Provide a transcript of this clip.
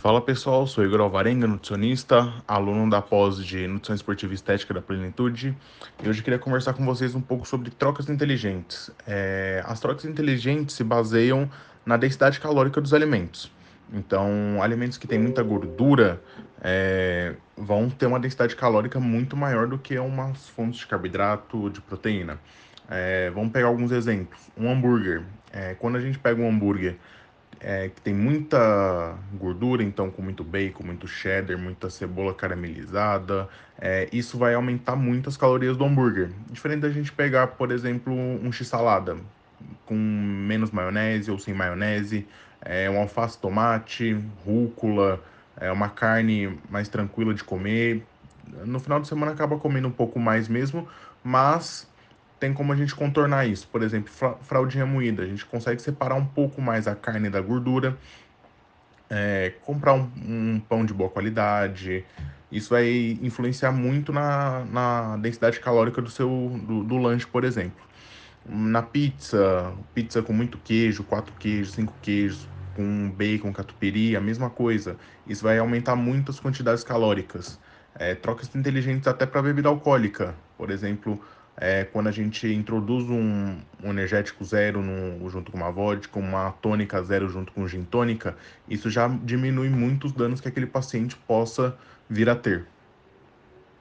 Fala pessoal, sou Igor Alvarenga, nutricionista, aluno da pós de Nutrição Esportiva e Estética da Plenitude e hoje queria conversar com vocês um pouco sobre trocas inteligentes. É, as trocas inteligentes se baseiam na densidade calórica dos alimentos. Então, alimentos que têm muita gordura é, vão ter uma densidade calórica muito maior do que umas fontes de carboidrato, de proteína. É, vamos pegar alguns exemplos. Um hambúrguer. É, quando a gente pega um hambúrguer é, que tem muita gordura, então com muito bacon, muito cheddar, muita cebola caramelizada, é, isso vai aumentar muito as calorias do hambúrguer. Diferente da gente pegar, por exemplo, um x-salada com menos maionese ou sem maionese, é, um alface tomate, rúcula, é uma carne mais tranquila de comer. No final de semana acaba comendo um pouco mais mesmo, mas tem como a gente contornar isso. Por exemplo, fraldinha moída, a gente consegue separar um pouco mais a carne da gordura, é, comprar um, um, pão de boa qualidade. Isso vai influenciar muito na, na densidade calórica do seu do, do lanche, por exemplo. Na pizza, pizza com muito queijo, quatro queijos, cinco queijos, com bacon, catupiry, a mesma coisa. Isso vai aumentar muito as quantidades calóricas. É, trocas inteligentes até para bebida alcoólica. Por exemplo, é, quando a gente introduz um, um energético zero junto com uma vodka, uma tônica zero junto com gin tônica, isso já diminui muito os danos que aquele paciente possa vir a ter.